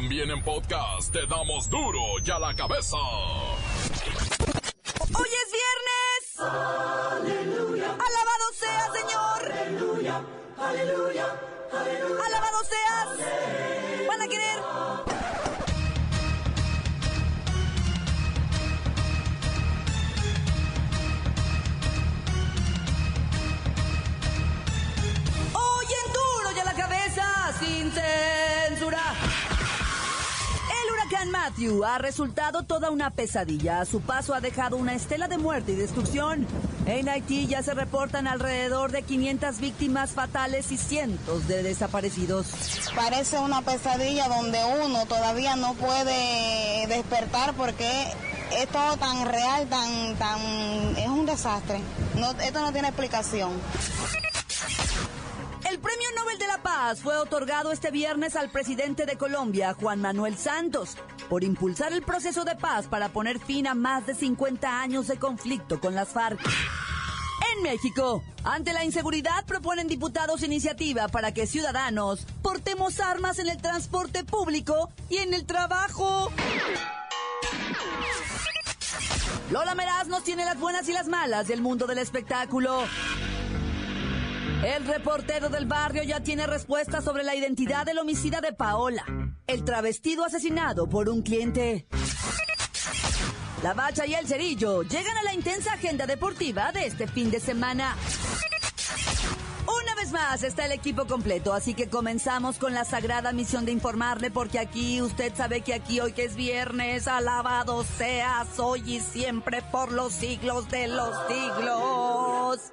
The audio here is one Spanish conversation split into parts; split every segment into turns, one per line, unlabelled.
También en podcast te damos duro y a la cabeza.
¡Hoy es viernes! ¡Aleluya! ¡Alabado sea, Señor! ¡Aleluya! ¡Aleluya! ¡Aleluya! ¡Alabado seas! ¿Van Matthew ha resultado toda una pesadilla. A su paso ha dejado una estela de muerte y destrucción. En Haití ya se reportan alrededor de 500 víctimas fatales y cientos de desaparecidos.
Parece una pesadilla donde uno todavía no puede despertar porque es todo tan real, tan, tan, es un desastre. No, esto no tiene explicación.
Fue otorgado este viernes al presidente de Colombia, Juan Manuel Santos, por impulsar el proceso de paz para poner fin a más de 50 años de conflicto con las FARC. En México, ante la inseguridad proponen diputados iniciativa para que ciudadanos portemos armas en el transporte público y en el trabajo. Lola Meraz nos tiene las buenas y las malas del mundo del espectáculo. El reportero del barrio ya tiene respuesta sobre la identidad del homicida de Paola, el travestido asesinado por un cliente. La Bacha y el Cerillo llegan a la intensa agenda deportiva de este fin de semana. Una vez más está el equipo completo, así que comenzamos con la sagrada misión de informarle, porque aquí usted sabe que aquí hoy que es viernes, alabado seas hoy y siempre por los siglos de los siglos.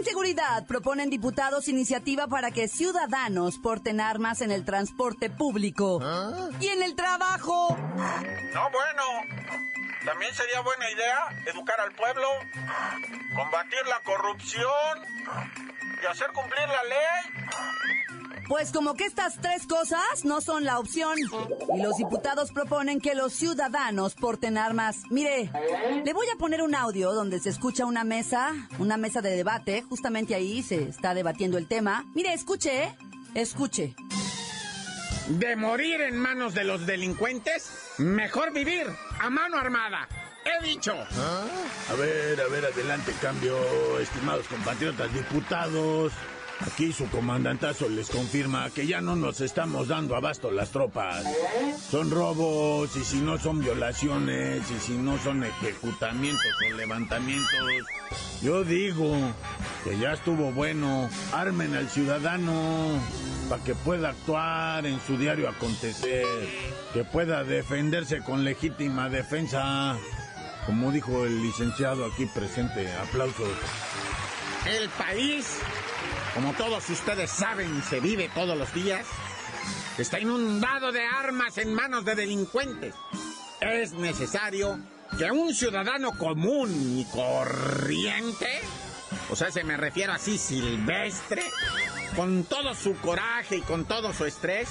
Inseguridad, proponen diputados iniciativa para que ciudadanos porten armas en el transporte público y en el trabajo.
No, bueno. También sería buena idea educar al pueblo, combatir la corrupción y hacer cumplir la ley.
Pues como que estas tres cosas no son la opción. Y los diputados proponen que los ciudadanos porten armas. Mire, le voy a poner un audio donde se escucha una mesa, una mesa de debate. Justamente ahí se está debatiendo el tema. Mire, escuche, ¿eh? escuche.
De morir en manos de los delincuentes, mejor vivir a mano armada. He dicho.
A ver, a ver, adelante, cambio, estimados compatriotas diputados. Aquí su comandantazo les confirma que ya no nos estamos dando abasto las tropas. Son robos y si no son violaciones y si no son ejecutamientos o levantamientos. Yo digo que ya estuvo bueno. Armen al ciudadano para que pueda actuar en su diario acontecer, que pueda defenderse con legítima defensa. Como dijo el licenciado aquí presente, aplausos.
El país, como todos ustedes saben se vive todos los días, está inundado de armas en manos de delincuentes. Es necesario que un ciudadano común y corriente, o sea, se me refiero así silvestre, con todo su coraje y con todo su estrés,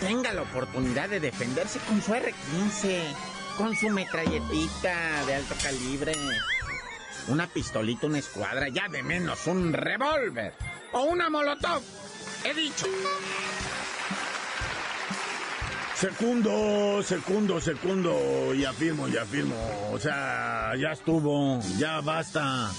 tenga la oportunidad de defenderse con su R-15, con su metralletita de alto calibre, una pistolita, una escuadra, ya de menos un revólver o una molotov. He dicho.
Segundo, segundo, segundo, y afirmo, y afirmo. O sea, ya estuvo, ya basta.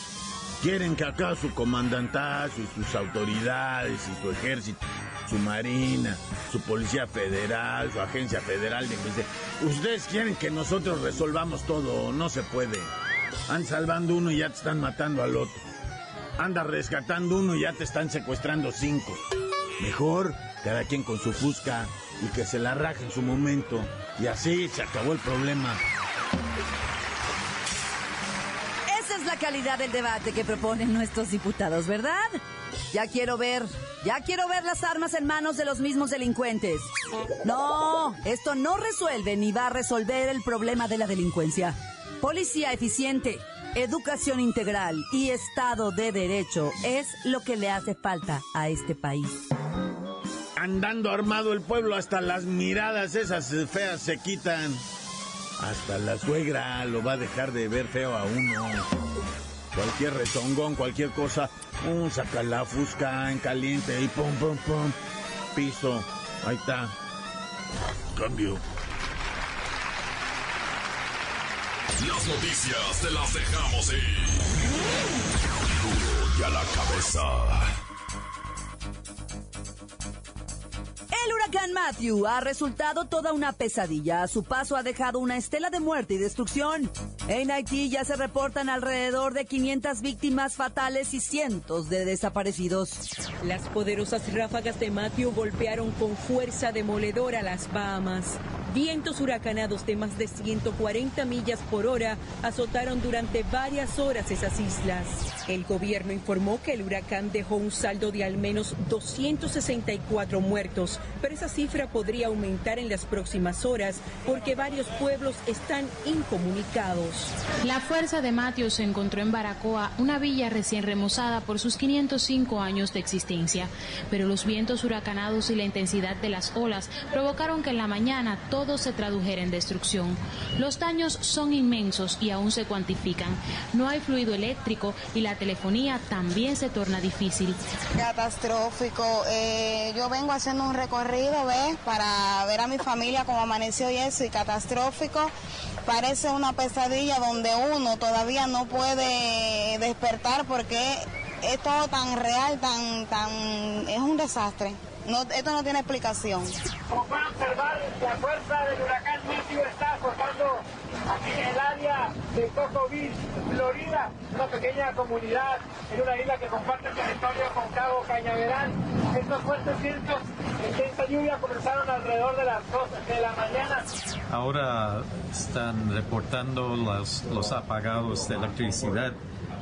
Quieren que acá su comandantazo y sus autoridades y su ejército, su marina, su policía federal, su agencia federal de. Ustedes quieren que nosotros resolvamos todo, no se puede. Andan salvando uno y ya te están matando al otro. Anda rescatando uno y ya te están secuestrando cinco. Mejor, cada quien con su fusca y que se la raje en su momento. Y así se acabó el problema.
Esa es la calidad del debate que proponen nuestros diputados, ¿verdad? Ya quiero ver, ya quiero ver las armas en manos de los mismos delincuentes. No, esto no resuelve ni va a resolver el problema de la delincuencia. Policía eficiente, educación integral y Estado de Derecho es lo que le hace falta a este país.
Andando armado el pueblo, hasta las miradas esas feas se quitan. Hasta la suegra lo va a dejar de ver feo a uno. Cualquier retongón, cualquier cosa, un saca la fusca en caliente y pum, pum, pum. Piso, ahí está. Cambio.
Las noticias te las dejamos ir. Duro y a la cabeza.
El huracán Matthew ha resultado toda una pesadilla. A su paso ha dejado una estela de muerte y destrucción. En Haití ya se reportan alrededor de 500 víctimas fatales y cientos de desaparecidos.
Las poderosas ráfagas de Matthew golpearon con fuerza demoledora las Bahamas. Vientos huracanados de más de 140 millas por hora azotaron durante varias horas esas islas. El gobierno informó que el huracán dejó un saldo de al menos 264 muertos, pero esa cifra podría aumentar en las próximas horas porque varios pueblos están incomunicados.
La fuerza de Matthew se encontró en Baracoa, una villa recién remozada por sus 505 años de existencia, pero los vientos huracanados y la intensidad de las olas provocaron que en la mañana todo se tradujera en destrucción. Los daños son inmensos y aún se cuantifican. No hay fluido eléctrico y la telefonía también se torna difícil.
Catastrófico. Eh, yo vengo haciendo un recorrido, ¿ves? Para ver a mi familia cómo amaneció y eso, y catastrófico. Parece una pesadilla donde uno todavía no puede despertar porque es todo tan real, tan, tan, es un desastre. No, esto no tiene explicación.
Como pueden observar, la fuerza del huracán Matthew está azotando aquí en el área de Cocoa Beach, Florida, una pequeña comunidad en una isla que comparte territorio con Cabo Cañaveral. Estos fuertes vientos de intensa lluvia comenzaron alrededor de las 2 de la mañana.
Ahora están reportando los, los apagados de electricidad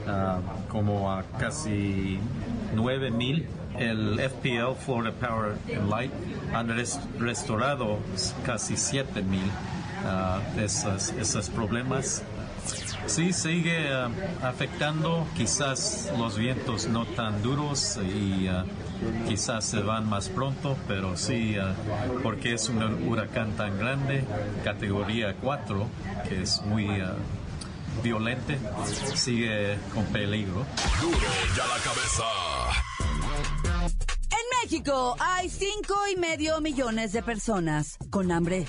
ah, como a casi 9000 el FPL, Florida Power and Light, han res- restaurado casi 7 mil de esos, problemas. Sí, sigue ah, afectando, quizás los vientos no tan duros y ah, quizás se van más pronto, pero sí, ah, porque es un huracán tan grande, categoría 4, que es muy violente, sigue con peligro.
Duro y a la cabeza.
En México hay cinco y medio millones de personas con hambre.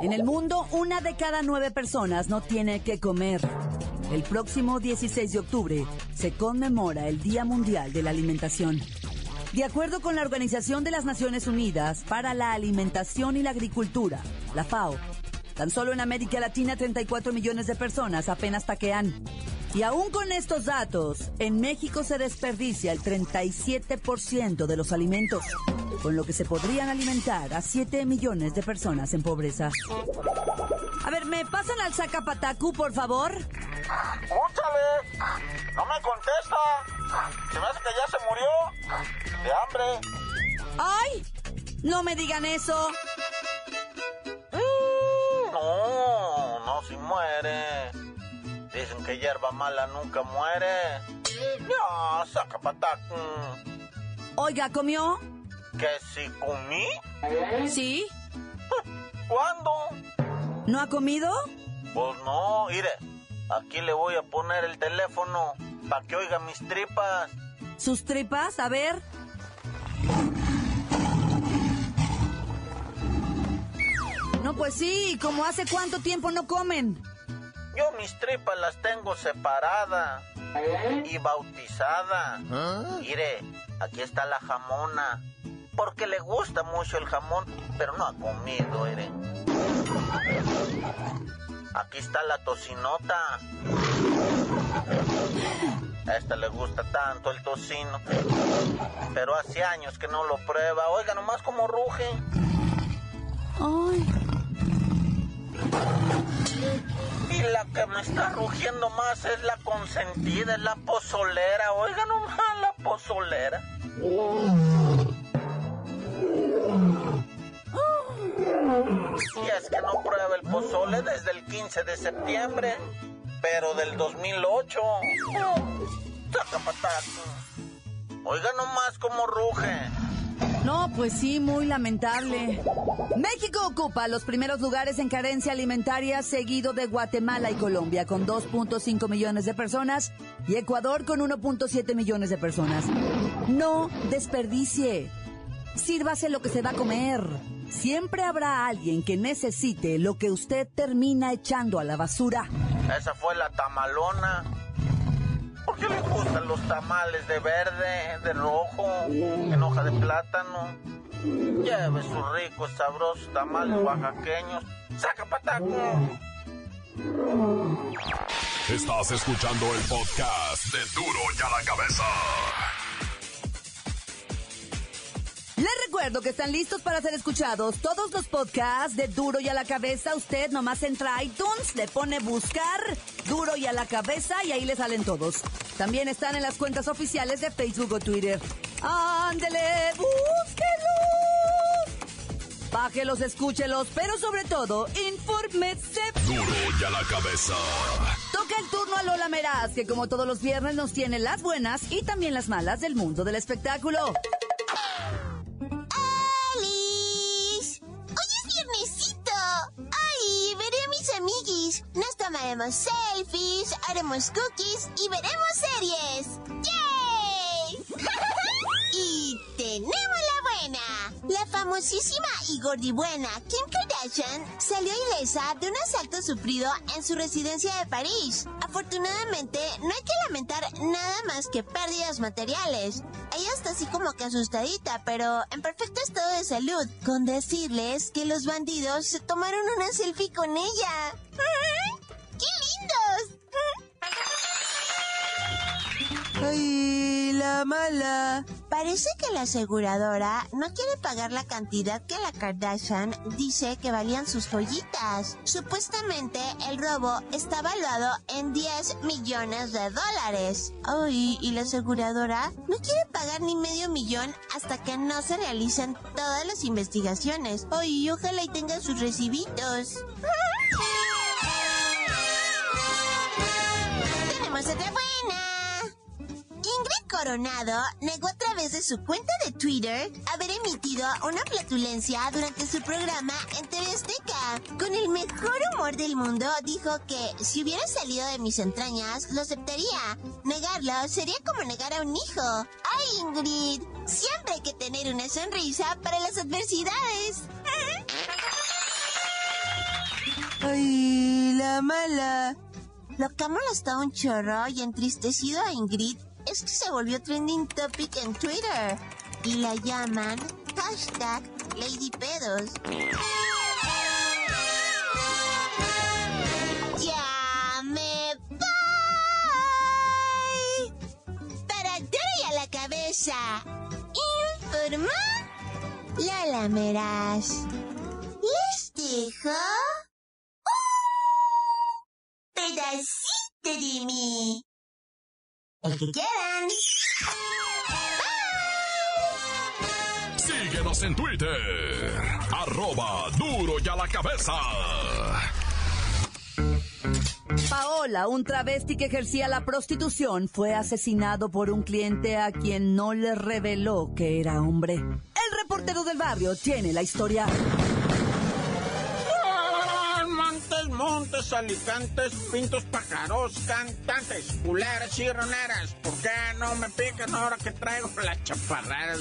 En el mundo, una de cada nueve personas no tiene que comer. El próximo 16 de octubre se conmemora el Día Mundial de la Alimentación. De acuerdo con la Organización de las Naciones Unidas para la Alimentación y la Agricultura, la FAO, tan solo en América Latina 34 millones de personas apenas taquean. Y aún con estos datos, en México se desperdicia el 37% de los alimentos, con lo que se podrían alimentar a 7 millones de personas en pobreza. A ver, ¿me pasan al Zacapatacu, por favor?
¡Úchale! ¡No me contesta! Se me hace que ya se murió. De hambre.
¡Ay! No me digan eso.
Muere. Dicen que hierba mala nunca muere. Ya, saca pataco.
Oiga, ¿comió?
¿Que si comí?
¿Sí?
¿Cuándo?
¿No ha comido?
Pues no, mire. Aquí le voy a poner el teléfono para que oiga mis tripas.
¿Sus tripas? A ver. No, pues sí, ¿como hace cuánto tiempo no comen?
Yo mis tripas las tengo separadas y bautizadas. Mire, aquí está la jamona. Porque le gusta mucho el jamón, pero no ha comido, mire. Aquí está la tocinota. A esta le gusta tanto el tocino. Pero hace años que no lo prueba. Oiga nomás como ruge.
Ay.
Y la que me está rugiendo más es la consentida, es la pozolera. Oiga nomás la
pozolera. Y es que no prueba el pozole desde el 15 de septiembre, pero del 2008. Oiga nomás cómo ruge.
No, pues sí, muy lamentable. México ocupa los primeros lugares en carencia alimentaria, seguido de Guatemala y Colombia, con 2.5 millones de personas, y Ecuador con 1.7 millones de personas. No desperdicie. Sírvase lo que se va a comer. Siempre habrá alguien que necesite lo que usted termina echando a la basura.
Esa fue la tamalona. ¿Por qué le gustan los tamales de verde, de rojo, en hoja de plátano? Lleve sus ricos, sabrosos tamales oaxaqueños. ¡Saca pataco!
Estás escuchando el podcast de Duro y a la Cabeza.
Les recuerdo que están listos para ser escuchados todos los podcasts de Duro y a la Cabeza. Usted nomás entra a iTunes, le pone buscar Duro y a la Cabeza y ahí le salen todos. También están en las cuentas oficiales de Facebook o Twitter. ¡Ándele, búsquelos! Bájelos, escúchelos, pero sobre todo, infórmese.
Duro y a la Cabeza.
Toca el turno a Lola Meraz, que como todos los viernes nos tiene las buenas y también las malas del mundo del espectáculo.
Tomaremos selfies, haremos cookies y veremos series. ¡Yay! y tenemos la buena. La famosísima y gordibuena Kim Kardashian salió ilesa de un asalto sufrido en su residencia de París. Afortunadamente, no hay que lamentar nada más que pérdidas materiales. Ella está así como que asustadita, pero en perfecto estado de salud, con decirles que los bandidos se tomaron una selfie con ella.
¡Ay, la mala!
Parece que la aseguradora no quiere pagar la cantidad que la Kardashian dice que valían sus joyitas. Supuestamente el robo está valuado en 10 millones de dólares. Ay, y la aseguradora no quiere pagar ni medio millón hasta que no se realicen todas las investigaciones. Ay, ojalá y tengan sus recibitos. Coronado negó a través de su cuenta de Twitter haber emitido una flatulencia durante su programa en TV Azteca. Con el mejor humor del mundo dijo que si hubiera salido de mis entrañas lo aceptaría. Negarlo sería como negar a un hijo. ¡Ay, Ingrid! Siempre hay que tener una sonrisa para las adversidades.
¡Ay, la mala!
Lo que molestado un chorro y entristecido a Ingrid es que se volvió trending topic en Twitter y la llaman hashtag LadyPedos. ¡Ya me voy! Para a la cabeza. Informa Lola Meraz. Les dejo pedacito de mí. El que quieran.
Síguenos en Twitter. Arroba duro y a la cabeza.
Paola, un travesti que ejercía la prostitución, fue asesinado por un cliente a quien no le reveló que era hombre. El reportero del barrio tiene la historia.
Montes, alicantes, pintos, pájaros, cantantes, culeras, chirroneras. ¿Por qué no me pican ahora que traigo las chaparreras?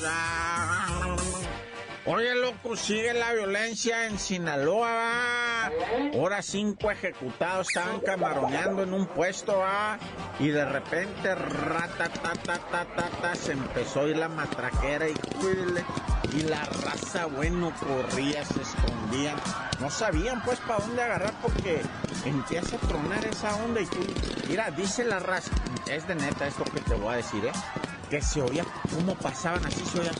Oye, loco, sigue la violencia en Sinaloa. ¿va? Ahora cinco ejecutados estaban camaroneando en un puesto, ¿va? y de repente, rata, ta, ta, ta, ta, se empezó a ir la matraquera y, cuile, y la raza, bueno, corría, se escondían. No sabían, pues, para dónde agarrar porque empieza a tronar esa onda y tú, mira, dice la raza, es de neta esto que te voy a decir, ¿eh? Que se oía cómo pasaban así, se oía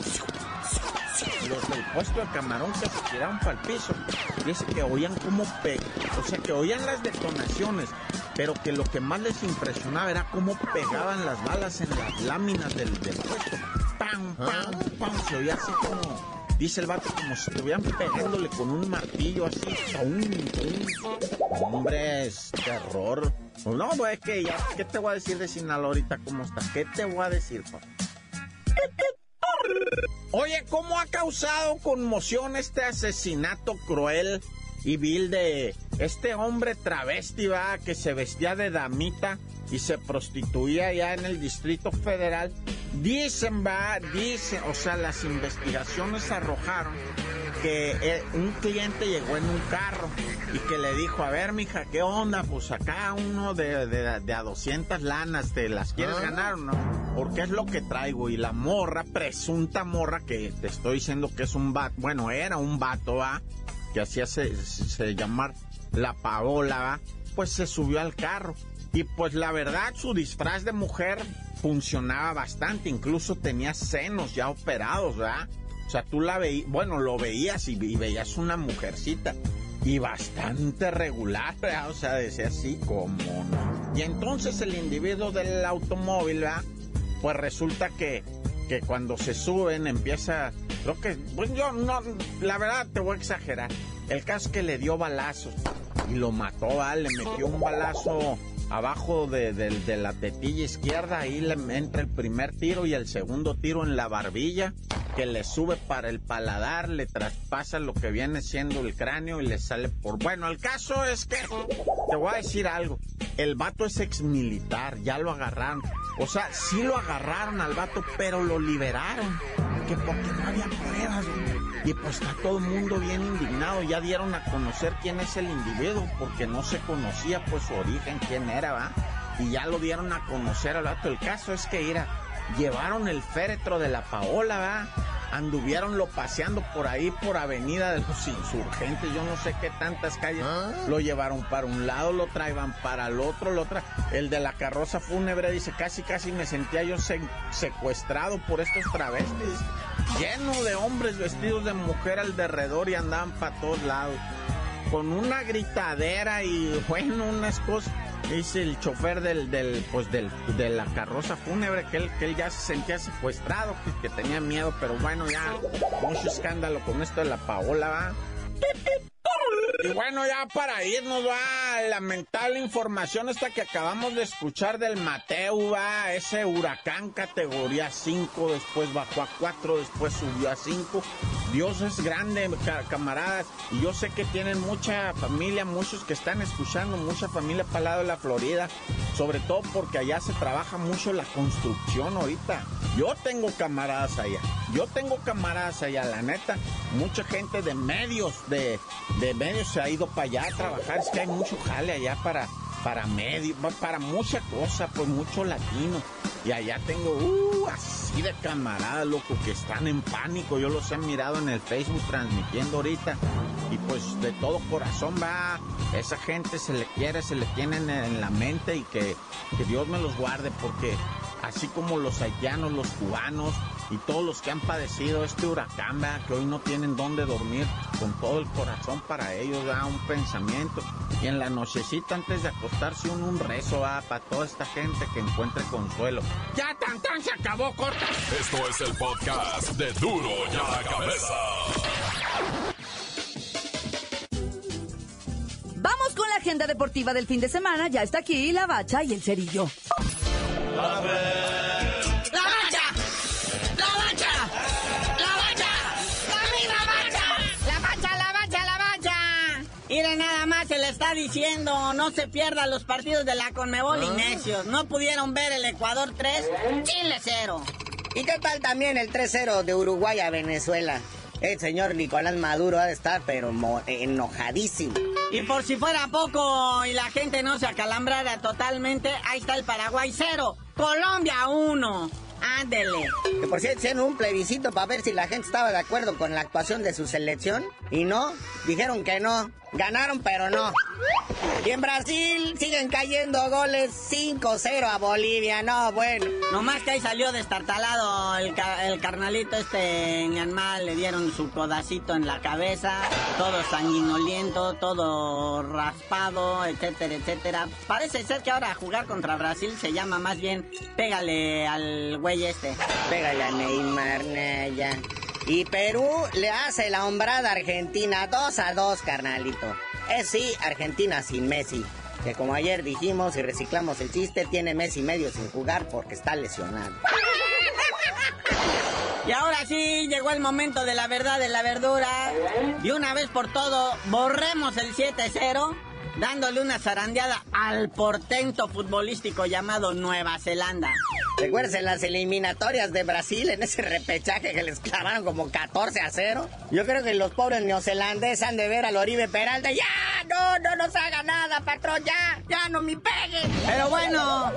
los del puesto de camarón que se tiraron para el piso, dice que oían como pe... O sea, que oían las detonaciones, pero que lo que más les impresionaba era cómo pegaban las balas en las láminas del, del puesto. ¡Pam, pam, pam! Se oía así como... Dice el vato como si estuvieran pegándole con un martillo así. ¡Pum, pum! Hombre, es terror. No, pues es que ya, ¿qué te voy a decir de Sinaloa ahorita cómo está? ¿Qué te voy a decir, papá? Oye, ¿cómo ha causado conmoción este asesinato cruel y vil de este hombre travesti, va, que se vestía de damita y se prostituía ya en el Distrito Federal? Dicen, va, dicen, o sea, las investigaciones arrojaron que eh, un cliente llegó en un carro y que le dijo, a ver, mija, ¿qué onda? Pues acá uno de, de, de a 200 lanas, ¿te las quieres ganar o no? Porque es lo que traigo. Y la morra, presunta morra, que te estoy diciendo que es un vato, bueno, era un vato, ¿va? Que hacía se, se llamar la Paola, ¿va? Pues se subió al carro. Y pues la verdad, su disfraz de mujer funcionaba bastante, incluso tenía senos ya operados, ¿verdad? O sea, tú la veías, bueno, lo veías y, veías una mujercita. Y bastante regular, ¿verdad? O sea, decía así como. Y entonces el individuo del automóvil, ¿verdad? Pues resulta que, que cuando se suben empieza, creo que, pues yo no, la verdad te voy a exagerar. El caso es que le dio balazos y lo mató, ¿verdad? Le metió un balazo abajo de, de, de, la tetilla izquierda, ahí le entra el primer tiro y el segundo tiro en la barbilla, que le sube para el paladar, le traspasa lo que viene siendo el cráneo y le sale por... Bueno, el caso es que, te voy a decir algo, el vato es ex militar, ya lo agarraron. O sea, sí lo agarraron al vato, pero lo liberaron, que porque no había pruebas, y pues está todo el mundo bien indignado. Ya dieron a conocer quién es el individuo, porque no se conocía pues su origen, quién era, ¿va? Y ya lo dieron a conocer al vato. El caso es que, mira, llevaron el féretro de la Paola, ¿va? Anduvieron lo paseando por ahí, por Avenida de los Insurgentes, yo no sé qué tantas calles. ¿Ah? Lo llevaron para un lado, lo traían para el otro, lo tra... El de la carroza fúnebre dice, casi, casi me sentía yo se secuestrado por estos travestis lleno de hombres vestidos de mujer al derredor y andaban para todos lados. Con una gritadera y bueno, unas cosas. Dice el chofer del, del, pues del, de la carroza fúnebre que él, que él ya se sentía secuestrado, que, que tenía miedo, pero bueno, ya mucho escándalo con esto de la Paola, va. Y bueno, ya para irnos va lamentable información esta que acabamos de escuchar del Mateo, va ese huracán categoría 5, después bajó a 4, después subió a 5. Dios es grande, camaradas, y yo sé que tienen mucha familia, muchos que están escuchando, mucha familia para el lado de la Florida, sobre todo porque allá se trabaja mucho la construcción ahorita. Yo tengo camaradas allá, yo tengo camaradas allá, la neta, mucha gente de medios, de, de medios se ha ido para allá a trabajar, es que hay mucho jale allá para, para medio, para mucha cosa, pues mucho latino. Y allá tengo, uh, así de camaradas, loco, que están en pánico. Yo los he mirado en el Facebook transmitiendo ahorita. Y pues de todo corazón va, esa gente se le quiere, se le tiene en la mente y que, que Dios me los guarde porque así como los haitianos, los cubanos y todos los que han padecido este huracán, ¿verdad? que hoy no tienen dónde dormir, con todo el corazón para ellos, da un pensamiento. Y en la nochecita antes de acostarse un, un rezo ¿verdad? para toda esta gente que encuentre consuelo. Ya tan tan se acabó, corta.
Esto es el podcast de Duro y a la cabeza.
Vamos con la agenda deportiva del fin de semana. Ya está aquí la bacha y el cerillo.
¡La bacha! Se le está diciendo, no se pierdan los partidos de la Conmebol y necios. No pudieron ver el Ecuador 3, Chile 0.
¿Y qué tal también el 3-0 de Uruguay a Venezuela? El señor Nicolás Maduro ha de estar, pero enojadísimo.
Y por si fuera poco y la gente no se acalambrara totalmente, ahí está el Paraguay 0, Colombia 1. Ándele.
Que por cierto hicieron un plebiscito para ver si la gente estaba de acuerdo con la actuación de su selección. Y no, dijeron que no. Ganaron, pero no. Y en Brasil siguen cayendo goles 5-0 a Bolivia. No, bueno.
Nomás que ahí salió destartalado el, el carnalito este Ñanmal. Le dieron su codacito en la cabeza. Todo sanguinoliento, todo raspado, etcétera, etcétera. Parece ser que ahora jugar contra Brasil se llama más bien pégale al güey este.
Pégale a Neymar, ya. Y Perú le hace la hombrada a Argentina 2 a 2, carnalito. Es sí, Argentina sin Messi. Que como ayer dijimos y reciclamos el chiste, tiene Messi medio sin jugar porque está lesionado.
Y ahora sí, llegó el momento de la verdad de la verdura. Y una vez por todo, borremos el 7-0 dándole una zarandeada al portento futbolístico llamado Nueva Zelanda.
Recuerden las eliminatorias de Brasil en ese repechaje que les clavaron como 14 a 0. Yo creo que los pobres neozelandeses han de ver al Oribe Peralta. ¡Ya! ¡No, no nos haga nada, patrón! ¡Ya! ¡Ya no me pegue!
Pero bueno,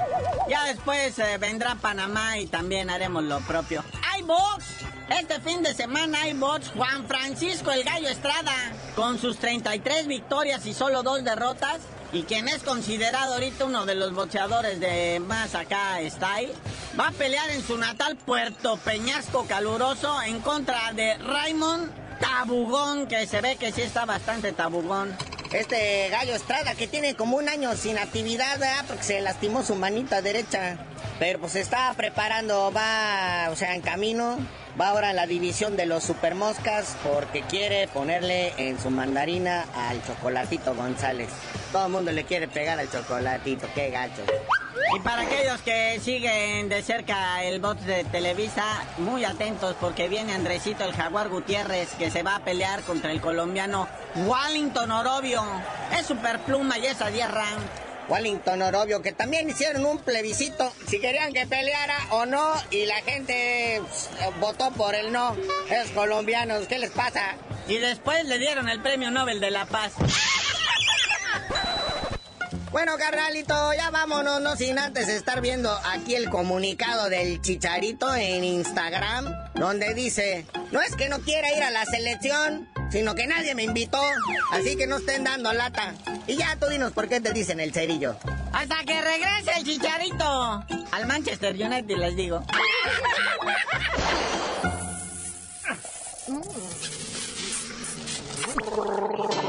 ya después eh, vendrá Panamá y también haremos lo propio. ¡Hay box! Este fin de semana hay bots. Juan Francisco el Gallo Estrada, con sus 33 victorias y solo dos derrotas, y quien es considerado ahorita uno de los boxeadores de más acá style, va a pelear en su natal Puerto Peñasco caluroso en contra de Raymond Tabugón, que se ve que sí está bastante tabugón.
Este gallo Estrada que tiene como un año sin actividad, ¿verdad? Porque se lastimó su manita derecha. Pero pues se está preparando, va, o sea, en camino Va ahora a la división de los supermoscas porque quiere ponerle en su mandarina al chocolatito González. Todo el mundo le quiere pegar al chocolatito, qué gacho.
Y para aquellos que siguen de cerca el bot de Televisa, muy atentos porque viene Andresito el Jaguar Gutiérrez que se va a pelear contra el colombiano Wallington Orobio. Es superpluma y esa 10
Wellington Orobio, que también hicieron un plebiscito si querían que peleara o no, y la gente pues, votó por el no. Es colombianos, ¿qué les pasa?
Y después le dieron el premio Nobel de la Paz.
Bueno, carnalito, ya vámonos, no sin antes estar viendo aquí el comunicado del Chicharito en Instagram, donde dice, no es que no quiera ir a la selección, sino que nadie me invitó, así que no estén dando lata. Y ya tú dinos por qué te dicen el cerillo.
Hasta que regrese el chicharito. Al Manchester United les digo.